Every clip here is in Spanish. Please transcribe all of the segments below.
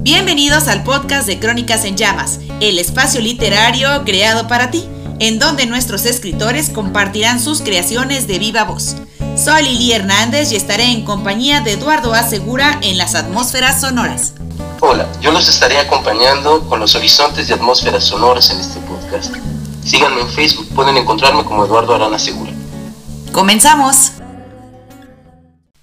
Bienvenidos al podcast de Crónicas en Llamas, el espacio literario creado para ti, en donde nuestros escritores compartirán sus creaciones de viva voz. Soy Lili Hernández y estaré en compañía de Eduardo Asegura en las atmósferas sonoras. Hola, yo los estaré acompañando con los horizontes de atmósferas sonoras en este podcast. Síganme en Facebook, pueden encontrarme como Eduardo Arana Segura. ¡Comenzamos!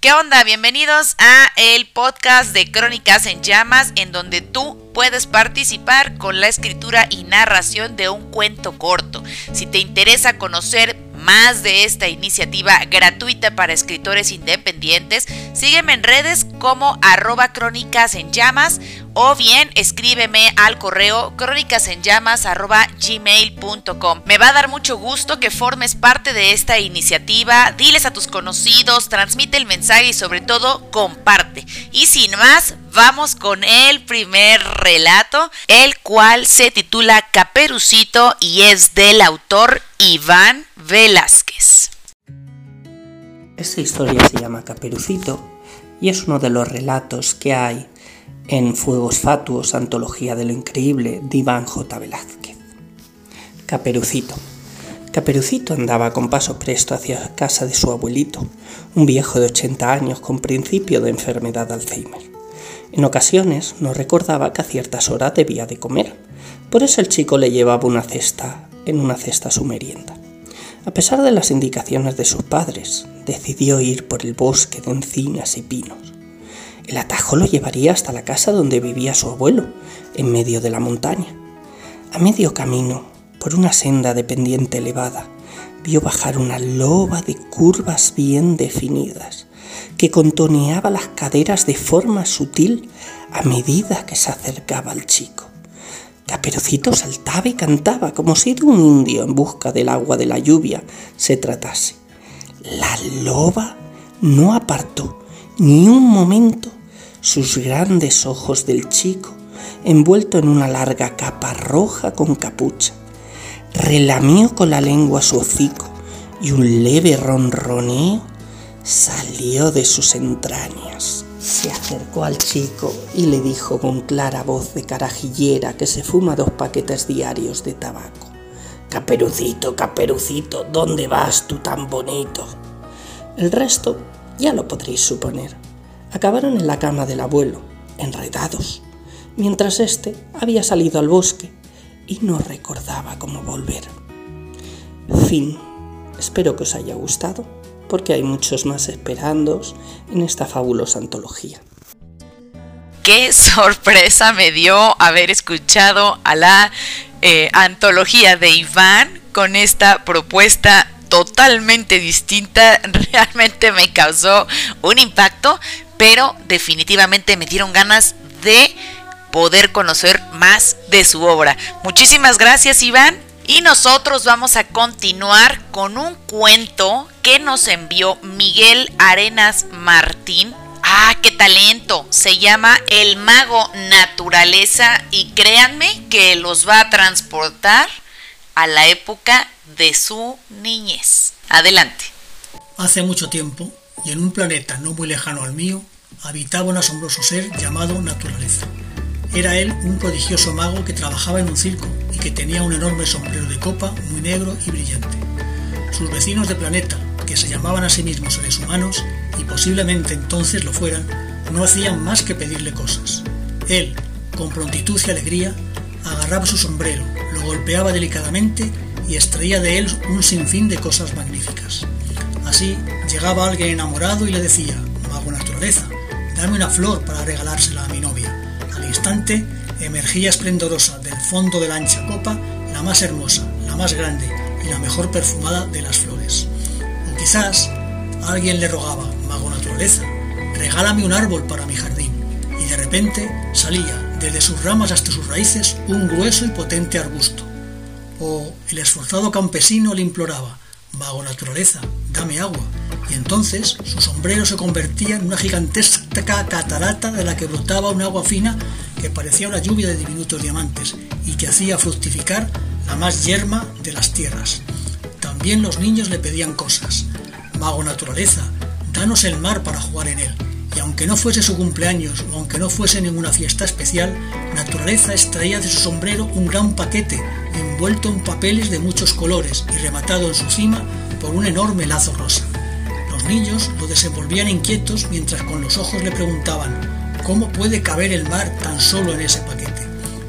¿Qué onda? Bienvenidos a el podcast de Crónicas en Llamas, en donde tú puedes participar con la escritura y narración de un cuento corto. Si te interesa conocer más de esta iniciativa gratuita para escritores independientes, sígueme en redes como arroba crónicas en llamas o bien escríbeme al correo crónicasenllamas.gmail.com. Me va a dar mucho gusto que formes parte de esta iniciativa, diles a tus conocidos, transmite el mensaje y sobre todo comparte. Y sin más, vamos con el primer relato, el cual se titula Caperucito y es del autor Iván Velázquez. Esta historia se llama Caperucito y es uno de los relatos que hay en Fuegos Fatuos, Antología de lo Increíble de Iván J. Velázquez. Caperucito. Caperucito andaba con paso presto hacia casa de su abuelito, un viejo de 80 años con principio de enfermedad Alzheimer. En ocasiones no recordaba que a ciertas horas debía de comer, por eso el chico le llevaba una cesta en una cesta su merienda. A pesar de las indicaciones de sus padres, decidió ir por el bosque de encinas y pinos. El atajo lo llevaría hasta la casa donde vivía su abuelo, en medio de la montaña. A medio camino, por una senda de pendiente elevada, vio bajar una loba de curvas bien definidas, que contoneaba las caderas de forma sutil a medida que se acercaba al chico. Caperucito saltaba y cantaba como si de un indio en busca del agua de la lluvia se tratase. La loba no apartó ni un momento sus grandes ojos del chico, envuelto en una larga capa roja con capucha. Relamió con la lengua su hocico y un leve ronroneo salió de sus entrañas. Se acercó al chico y le dijo con clara voz de carajillera que se fuma dos paquetes diarios de tabaco. Caperucito, caperucito, ¿dónde vas tú tan bonito? El resto ya lo podréis suponer acabaron en la cama del abuelo, enredados, mientras éste había salido al bosque y no recordaba cómo volver. Fin. Espero que os haya gustado, porque hay muchos más esperándoos en esta fabulosa antología. Qué sorpresa me dio haber escuchado a la eh, antología de Iván con esta propuesta totalmente distinta. Realmente me causó un impacto, pero definitivamente me dieron ganas de poder conocer más de su obra. Muchísimas gracias Iván y nosotros vamos a continuar con un cuento que nos envió Miguel Arenas Martín. Ah, qué talento. Se llama El Mago Naturaleza y créanme que los va a transportar a la época de su niñez. Adelante. Hace mucho tiempo y en un planeta no muy lejano al mío, habitaba un asombroso ser llamado naturaleza. Era él un prodigioso mago que trabajaba en un circo y que tenía un enorme sombrero de copa muy negro y brillante. Sus vecinos de planeta, que se llamaban a sí mismos seres humanos, y posiblemente entonces lo fueran, no hacían más que pedirle cosas. Él, con prontitud y alegría, agarraba su sombrero, lo golpeaba delicadamente y extraía de él un sinfín de cosas magníficas. Así llegaba alguien enamorado y le decía, Mago Naturaleza, dame una flor para regalársela a mi novia. Al instante emergía esplendorosa del fondo de la ancha copa la más hermosa, la más grande y la mejor perfumada de las flores. Quizás alguien le rogaba, Mago Naturaleza, regálame un árbol para mi jardín. Y de repente salía, desde sus ramas hasta sus raíces, un grueso y potente arbusto. O el esforzado campesino le imploraba, Vago naturaleza, dame agua. Y entonces su sombrero se convertía en una gigantesca catarata de la que brotaba un agua fina que parecía una lluvia de diminutos diamantes y que hacía fructificar la más yerma de las tierras. También los niños le pedían cosas. Mago naturaleza, danos el mar para jugar en él. Y aunque no fuese su cumpleaños o aunque no fuese ninguna fiesta especial, Naturaleza extraía de su sombrero un gran paquete envuelto en papeles de muchos colores y rematado en su cima por un enorme lazo rosa. Los niños lo desenvolvían inquietos mientras con los ojos le preguntaban ¿cómo puede caber el mar tan solo en ese paquete?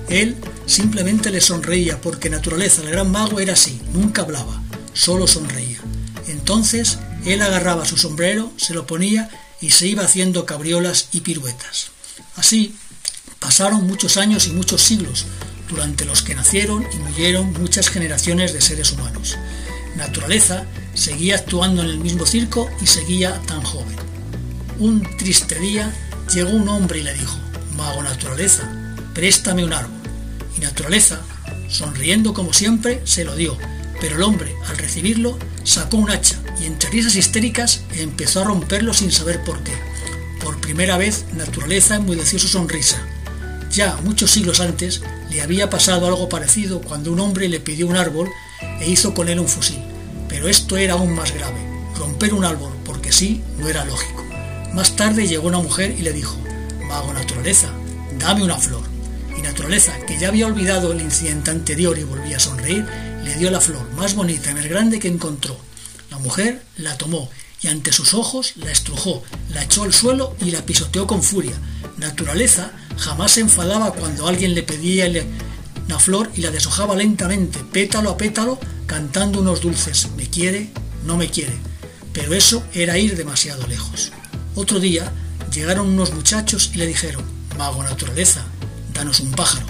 Él simplemente le sonreía porque Naturaleza, el gran mago, era así, nunca hablaba, solo sonreía. Entonces él agarraba su sombrero, se lo ponía y se iba haciendo cabriolas y piruetas. Así pasaron muchos años y muchos siglos, durante los que nacieron y murieron muchas generaciones de seres humanos. Naturaleza seguía actuando en el mismo circo y seguía tan joven. Un triste día llegó un hombre y le dijo, Mago Naturaleza, préstame un árbol. Y Naturaleza, sonriendo como siempre, se lo dio, pero el hombre, al recibirlo, sacó un hacha y entre risas histéricas empezó a romperlo sin saber por qué. Por primera vez, Naturaleza enmudeció su sonrisa. Ya muchos siglos antes le había pasado algo parecido cuando un hombre le pidió un árbol e hizo con él un fusil. Pero esto era aún más grave. Romper un árbol porque sí no era lógico. Más tarde llegó una mujer y le dijo, Mago Naturaleza, dame una flor. Y Naturaleza, que ya había olvidado el incidente anterior y volvía a sonreír, le dio la flor más bonita y más grande que encontró. La mujer la tomó y ante sus ojos la estrujó, la echó al suelo y la pisoteó con furia. Naturaleza jamás se enfadaba cuando alguien le pedía la flor y la deshojaba lentamente, pétalo a pétalo, cantando unos dulces, me quiere, no me quiere. Pero eso era ir demasiado lejos. Otro día llegaron unos muchachos y le dijeron, Mago Naturaleza, danos un pájaro.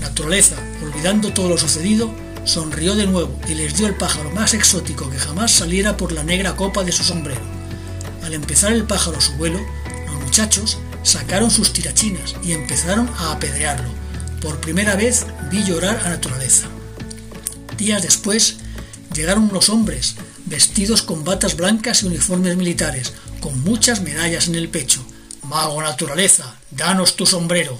Naturaleza, olvidando todo lo sucedido, sonrió de nuevo y les dio el pájaro más exótico que jamás saliera por la negra copa de su sombrero. Al empezar el pájaro su vuelo, los muchachos sacaron sus tirachinas y empezaron a apedrearlo. Por primera vez vi llorar a naturaleza. Días después llegaron unos hombres, vestidos con batas blancas y uniformes militares, con muchas medallas en el pecho. Mago naturaleza, danos tu sombrero.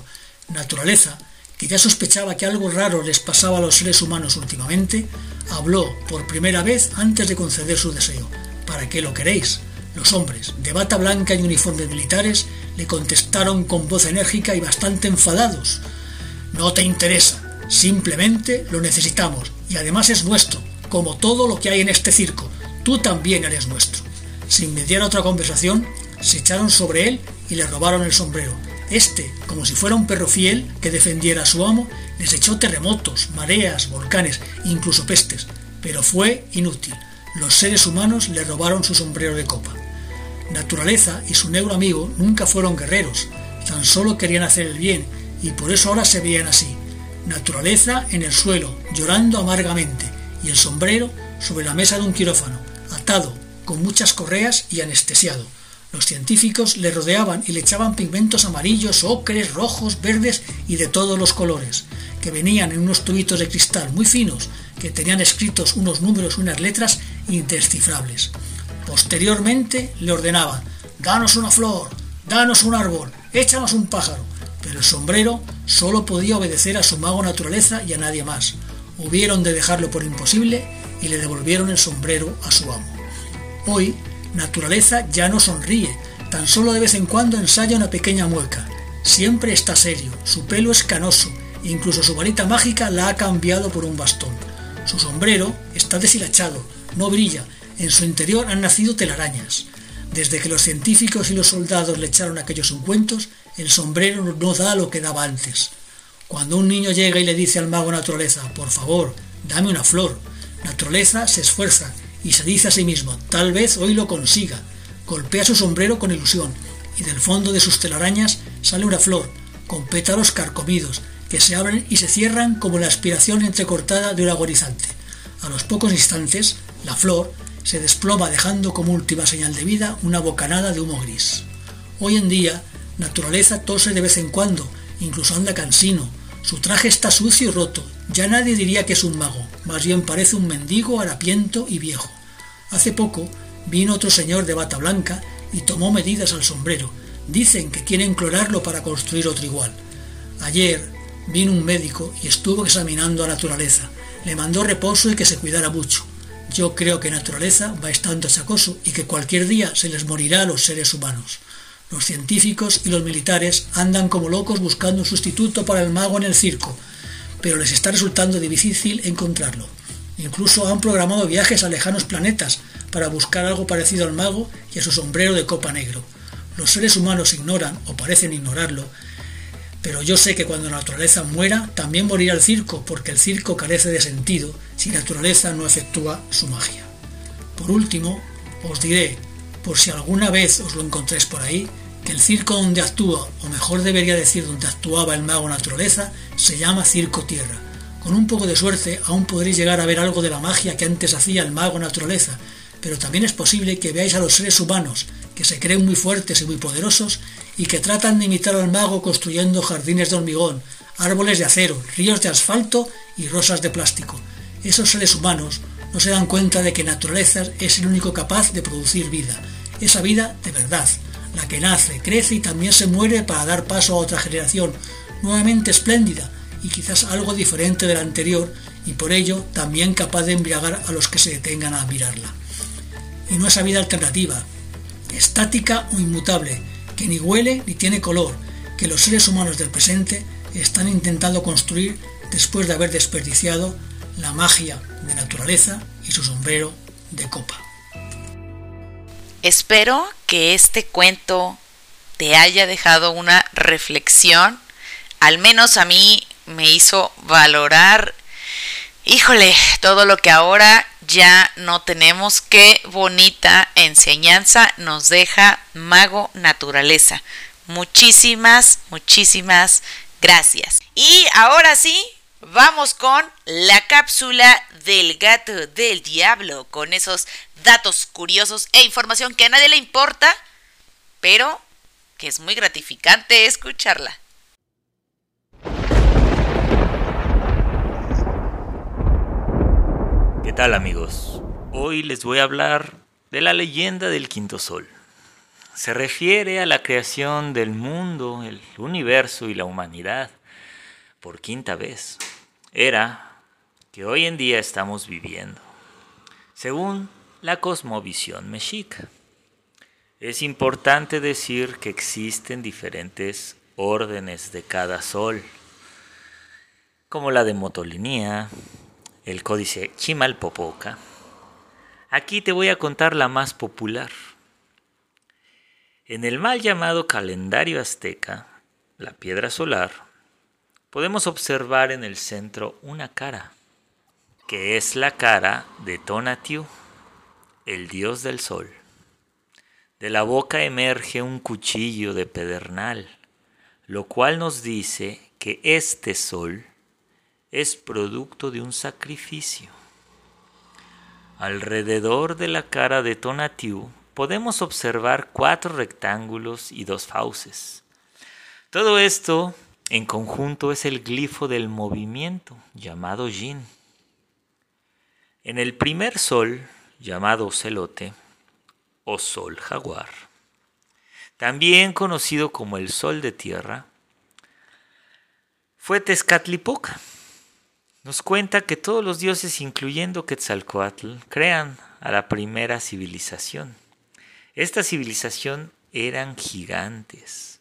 Naturaleza que ya sospechaba que algo raro les pasaba a los seres humanos últimamente, habló por primera vez antes de conceder su deseo. ¿Para qué lo queréis? Los hombres, de bata blanca y uniformes militares, le contestaron con voz enérgica y bastante enfadados. No te interesa, simplemente lo necesitamos, y además es nuestro, como todo lo que hay en este circo. Tú también eres nuestro. Sin mediar otra conversación, se echaron sobre él y le robaron el sombrero, este, como si fuera un perro fiel que defendiera a su amo, les echó terremotos, mareas, volcanes, incluso pestes, pero fue inútil. Los seres humanos le robaron su sombrero de copa. Naturaleza y su negro amigo nunca fueron guerreros, tan solo querían hacer el bien, y por eso ahora se veían así. Naturaleza en el suelo, llorando amargamente, y el sombrero sobre la mesa de un quirófano, atado, con muchas correas y anestesiado. Los científicos le rodeaban y le echaban pigmentos amarillos, ocres, rojos, verdes y de todos los colores, que venían en unos tubitos de cristal muy finos, que tenían escritos unos números y unas letras indescifrables. Posteriormente le ordenaban, danos una flor, danos un árbol, échanos un pájaro, pero el sombrero solo podía obedecer a su mago naturaleza y a nadie más. Hubieron de dejarlo por imposible y le devolvieron el sombrero a su amo. Hoy Naturaleza ya no sonríe, tan solo de vez en cuando ensaya una pequeña mueca. Siempre está serio, su pelo es canoso, incluso su varita mágica la ha cambiado por un bastón. Su sombrero está deshilachado, no brilla, en su interior han nacido telarañas. Desde que los científicos y los soldados le echaron aquellos ungüentos, el sombrero no da lo que daba antes. Cuando un niño llega y le dice al mago naturaleza, por favor, dame una flor, naturaleza se esfuerza y se dice a sí mismo, tal vez hoy lo consiga. Golpea su sombrero con ilusión y del fondo de sus telarañas sale una flor, con pétalos carcomidos, que se abren y se cierran como la aspiración entrecortada de un agonizante. A los pocos instantes, la flor se desploma dejando como última señal de vida una bocanada de humo gris. Hoy en día, naturaleza tose de vez en cuando, incluso anda cansino. Su traje está sucio y roto, ya nadie diría que es un mago, más bien parece un mendigo harapiento y viejo. Hace poco vino otro señor de bata blanca y tomó medidas al sombrero. Dicen que quieren clorarlo para construir otro igual. Ayer vino un médico y estuvo examinando a naturaleza. Le mandó reposo y que se cuidara mucho. Yo creo que naturaleza va estando chacoso y que cualquier día se les morirá a los seres humanos. Los científicos y los militares andan como locos buscando un sustituto para el mago en el circo, pero les está resultando difícil encontrarlo. Incluso han programado viajes a lejanos planetas para buscar algo parecido al mago y a su sombrero de copa negro. Los seres humanos ignoran, o parecen ignorarlo, pero yo sé que cuando la naturaleza muera, también morirá el circo, porque el circo carece de sentido si la naturaleza no efectúa su magia. Por último, os diré, por si alguna vez os lo encontréis por ahí, que el circo donde actúa, o mejor debería decir donde actuaba el mago naturaleza, se llama Circo Tierra. Con un poco de suerte aún podréis llegar a ver algo de la magia que antes hacía el mago naturaleza, pero también es posible que veáis a los seres humanos, que se creen muy fuertes y muy poderosos, y que tratan de imitar al mago construyendo jardines de hormigón, árboles de acero, ríos de asfalto y rosas de plástico. Esos seres humanos no se dan cuenta de que naturaleza es el único capaz de producir vida, esa vida de verdad, la que nace, crece y también se muere para dar paso a otra generación, nuevamente espléndida y quizás algo diferente de la anterior y por ello también capaz de embriagar a los que se detengan a admirarla y no esa vida alternativa, estática o inmutable, que ni huele ni tiene color, que los seres humanos del presente están intentando construir después de haber desperdiciado la magia de naturaleza y su sombrero de copa. Espero que este cuento te haya dejado una reflexión, al menos a mí me hizo valorar, híjole, todo lo que ahora ya no tenemos. Qué bonita enseñanza nos deja Mago Naturaleza. Muchísimas, muchísimas gracias. Y ahora sí, vamos con la cápsula del gato del diablo, con esos datos curiosos e información que a nadie le importa, pero que es muy gratificante escucharla. ¿Qué tal amigos? Hoy les voy a hablar de la leyenda del quinto sol. Se refiere a la creación del mundo, el universo y la humanidad por quinta vez. Era que hoy en día estamos viviendo, según la cosmovisión mexica. Es importante decir que existen diferentes órdenes de cada sol, como la de motolinía, el códice Chimalpopoca. Aquí te voy a contar la más popular. En el mal llamado calendario azteca, la piedra solar, podemos observar en el centro una cara, que es la cara de Tonatiuh, el dios del sol. De la boca emerge un cuchillo de pedernal, lo cual nos dice que este sol es producto de un sacrificio. Alrededor de la cara de Tonatiuh podemos observar cuatro rectángulos y dos fauces. Todo esto en conjunto es el glifo del movimiento llamado yin. En el primer sol, llamado celote o sol jaguar, también conocido como el sol de tierra, fue Tezcatlipoca nos cuenta que todos los dioses, incluyendo Quetzalcoatl, crean a la primera civilización. Esta civilización eran gigantes,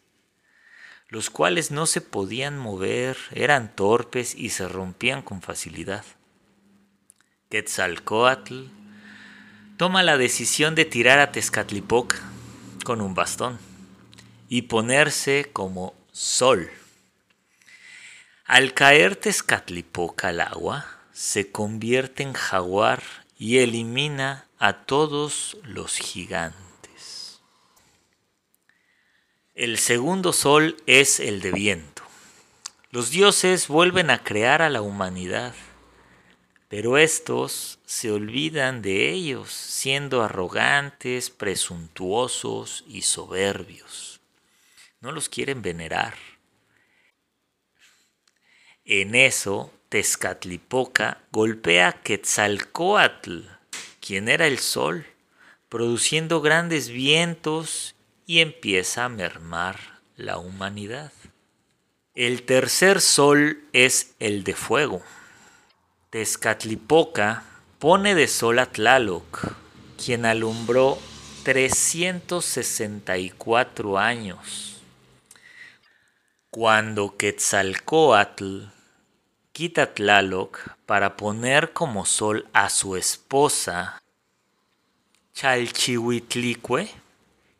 los cuales no se podían mover, eran torpes y se rompían con facilidad. Quetzalcoatl toma la decisión de tirar a Tezcatlipoca con un bastón y ponerse como sol al caer Tezcatlipoca al agua, se convierte en jaguar y elimina a todos los gigantes. El segundo sol es el de viento. Los dioses vuelven a crear a la humanidad, pero estos se olvidan de ellos, siendo arrogantes, presuntuosos y soberbios. No los quieren venerar. En eso, Tezcatlipoca golpea a Quetzalcoatl, quien era el sol, produciendo grandes vientos y empieza a mermar la humanidad. El tercer sol es el de fuego. Tezcatlipoca pone de sol a Tlaloc, quien alumbró 364 años, cuando Quetzalcoatl quita Tlaloc para poner como sol a su esposa Chalchihuitlicue,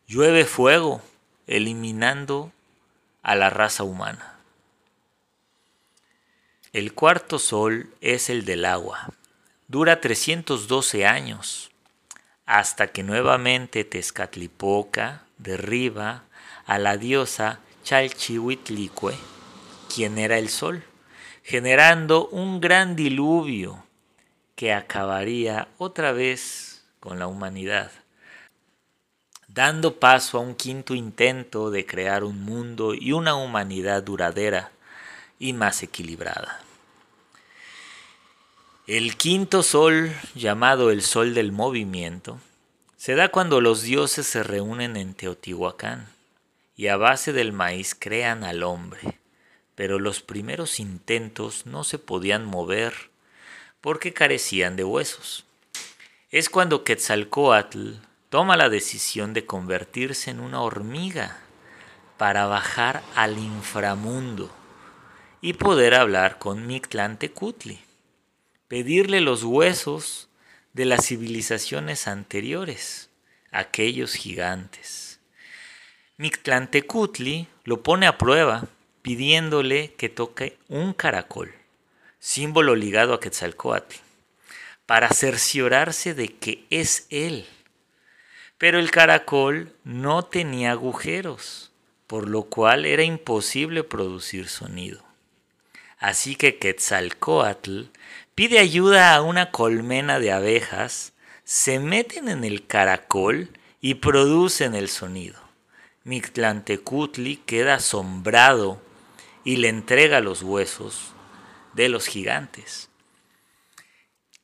llueve fuego, eliminando a la raza humana. El cuarto sol es el del agua. Dura 312 años, hasta que nuevamente Tezcatlipoca derriba a la diosa Chalchihuitlicue, quien era el sol, generando un gran diluvio que acabaría otra vez con la humanidad, dando paso a un quinto intento de crear un mundo y una humanidad duradera y más equilibrada. El quinto sol, llamado el sol del movimiento, se da cuando los dioses se reúnen en Teotihuacán y a base del maíz crean al hombre, pero los primeros intentos no se podían mover porque carecían de huesos. Es cuando Quetzalcoatl toma la decisión de convertirse en una hormiga para bajar al inframundo y poder hablar con Mictlantecutli, pedirle los huesos de las civilizaciones anteriores, aquellos gigantes. Mictlantecutli lo pone a prueba pidiéndole que toque un caracol, símbolo ligado a Quetzalcoatl, para cerciorarse de que es él. Pero el caracol no tenía agujeros, por lo cual era imposible producir sonido. Así que Quetzalcoatl pide ayuda a una colmena de abejas, se meten en el caracol y producen el sonido. Mictlantecutli queda asombrado y le entrega los huesos de los gigantes.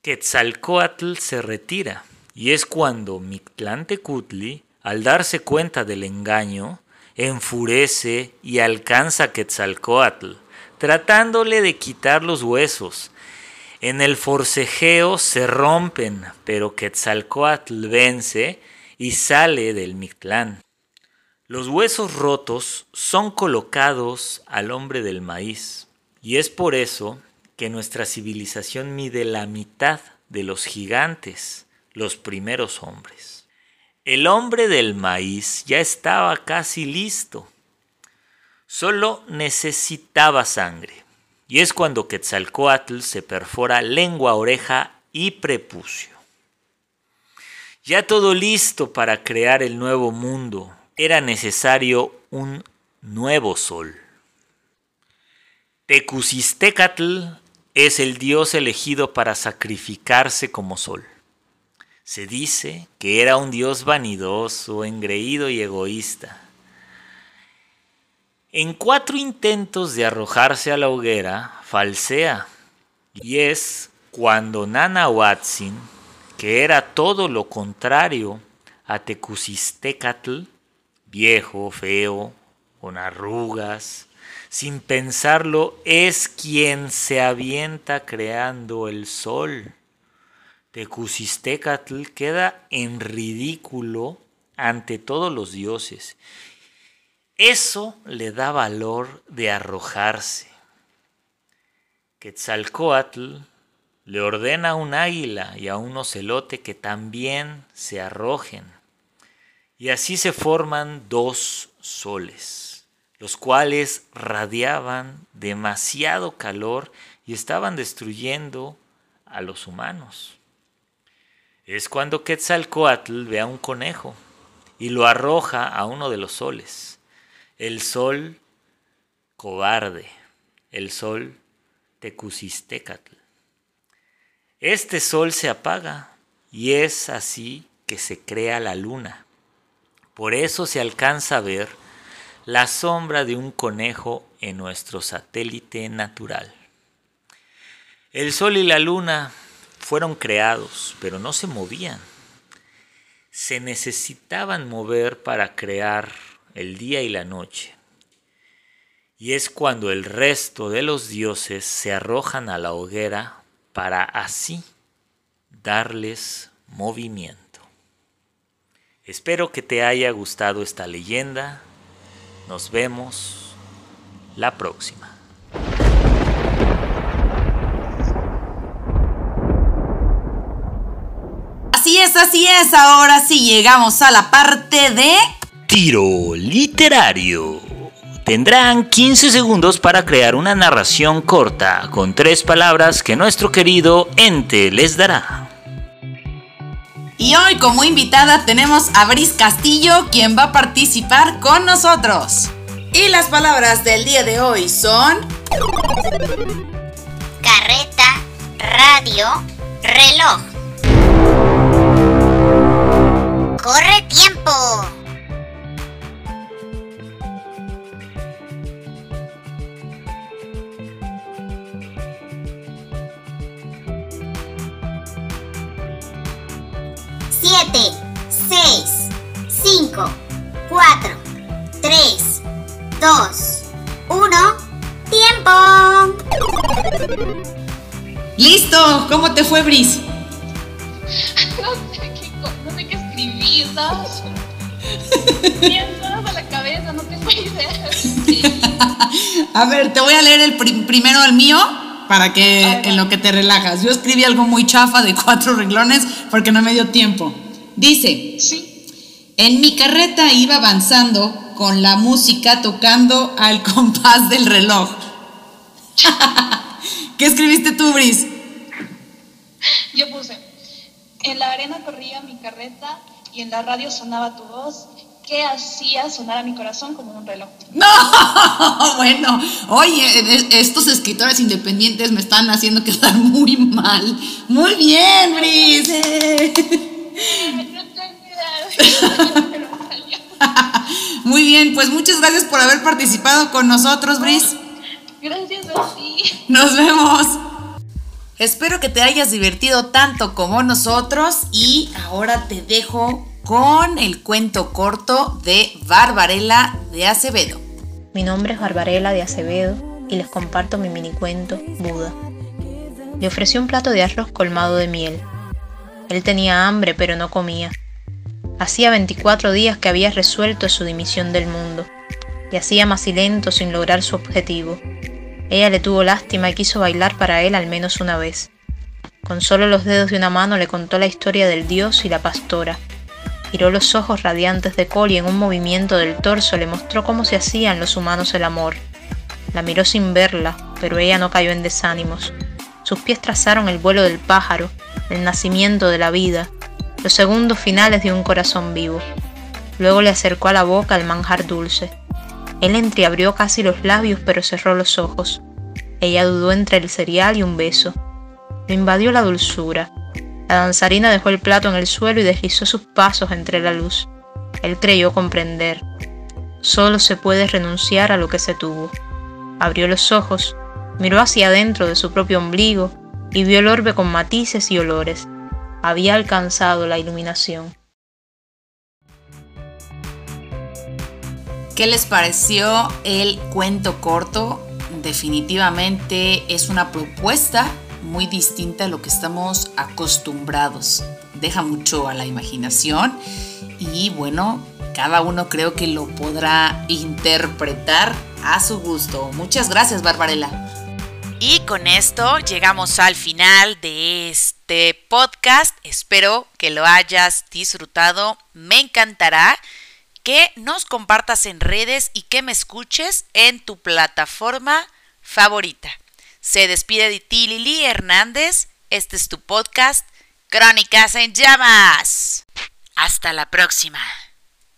Quetzalcoatl se retira y es cuando Mictlantecutli, al darse cuenta del engaño, enfurece y alcanza a Quetzalcoatl tratándole de quitar los huesos. En el forcejeo se rompen, pero Quetzalcoatl vence y sale del Mictlán. Los huesos rotos son colocados al hombre del maíz, y es por eso que nuestra civilización mide la mitad de los gigantes, los primeros hombres. El hombre del maíz ya estaba casi listo Solo necesitaba sangre. Y es cuando Quetzalcoatl se perfora lengua, oreja y prepucio. Ya todo listo para crear el nuevo mundo, era necesario un nuevo sol. Tecusistecatl es el dios elegido para sacrificarse como sol. Se dice que era un dios vanidoso, engreído y egoísta en cuatro intentos de arrojarse a la hoguera, falsea. Y es cuando Nana Watson, que era todo lo contrario a Tecusistecatl, viejo, feo, con arrugas, sin pensarlo, es quien se avienta creando el sol. Tecusistecatl queda en ridículo ante todos los dioses eso le da valor de arrojarse. Quetzalcoatl le ordena a un águila y a un ocelote que también se arrojen. Y así se forman dos soles, los cuales radiaban demasiado calor y estaban destruyendo a los humanos. Es cuando Quetzalcoatl ve a un conejo y lo arroja a uno de los soles el sol cobarde, el sol tecusistecatl. Este sol se apaga y es así que se crea la luna. Por eso se alcanza a ver la sombra de un conejo en nuestro satélite natural. El sol y la luna fueron creados, pero no se movían. Se necesitaban mover para crear el día y la noche. Y es cuando el resto de los dioses se arrojan a la hoguera para así darles movimiento. Espero que te haya gustado esta leyenda. Nos vemos la próxima. Así es, así es. Ahora sí llegamos a la parte de... Tiro literario. Tendrán 15 segundos para crear una narración corta con tres palabras que nuestro querido ente les dará. Y hoy como invitada tenemos a Bris Castillo, quien va a participar con nosotros. Y las palabras del día de hoy son... Carreta, radio, reloj. ¡Corre tiempo! Siete, seis, cinco, cuatro, tres, dos, uno, tiempo. ¡Listo! ¿Cómo te fue, Bris? No sé qué, no sé qué escribir, ¿sabes? A la cabeza, no tengo idea. A ver, te voy a leer el pri- primero el mío para que en lo que te relajas. Yo escribí algo muy chafa de cuatro renglones porque no me dio tiempo. Dice, Sí, en mi carreta iba avanzando con la música tocando al compás del reloj. ¿Qué escribiste tú, Bris? yo puse. En la arena corría mi carreta y en la radio sonaba tu voz que hacía sonar a mi corazón como un reloj. No, bueno, oye, e- estos escritores independientes me están haciendo quedar muy mal. Muy bien, Bris. Muy bien, pues muchas gracias por haber participado con nosotros, Bris. Gracias a ti. Nos vemos. Espero que te hayas divertido tanto como nosotros y ahora te dejo con el cuento corto de Barbarella de Acevedo. Mi nombre es Barbarella de Acevedo y les comparto mi minicuento Buda. Le ofrecí un plato de arroz colmado de miel. Él tenía hambre pero no comía. Hacía 24 días que había resuelto su dimisión del mundo y hacía más sin lograr su objetivo. Ella le tuvo lástima y quiso bailar para él al menos una vez. Con solo los dedos de una mano le contó la historia del dios y la pastora. Giró los ojos radiantes de Cole y en un movimiento del torso le mostró cómo se hacían los humanos el amor. La miró sin verla, pero ella no cayó en desánimos. Sus pies trazaron el vuelo del pájaro, el nacimiento de la vida, los segundos finales de un corazón vivo. Luego le acercó a la boca el manjar dulce. Él entreabrió casi los labios pero cerró los ojos. Ella dudó entre el cereal y un beso. Lo invadió la dulzura. La danzarina dejó el plato en el suelo y deslizó sus pasos entre la luz. Él creyó comprender. Solo se puede renunciar a lo que se tuvo. Abrió los ojos, miró hacia adentro de su propio ombligo y vio el orbe con matices y olores. Había alcanzado la iluminación. ¿Qué les pareció el cuento corto? Definitivamente es una propuesta muy distinta a lo que estamos acostumbrados. Deja mucho a la imaginación y bueno, cada uno creo que lo podrá interpretar a su gusto. Muchas gracias, Barbarella. Y con esto llegamos al final de este podcast. Espero que lo hayas disfrutado. Me encantará que nos compartas en redes y que me escuches en tu plataforma favorita. Se despide de ti Lili Hernández. Este es tu podcast, Crónicas en Llamas. Hasta la próxima.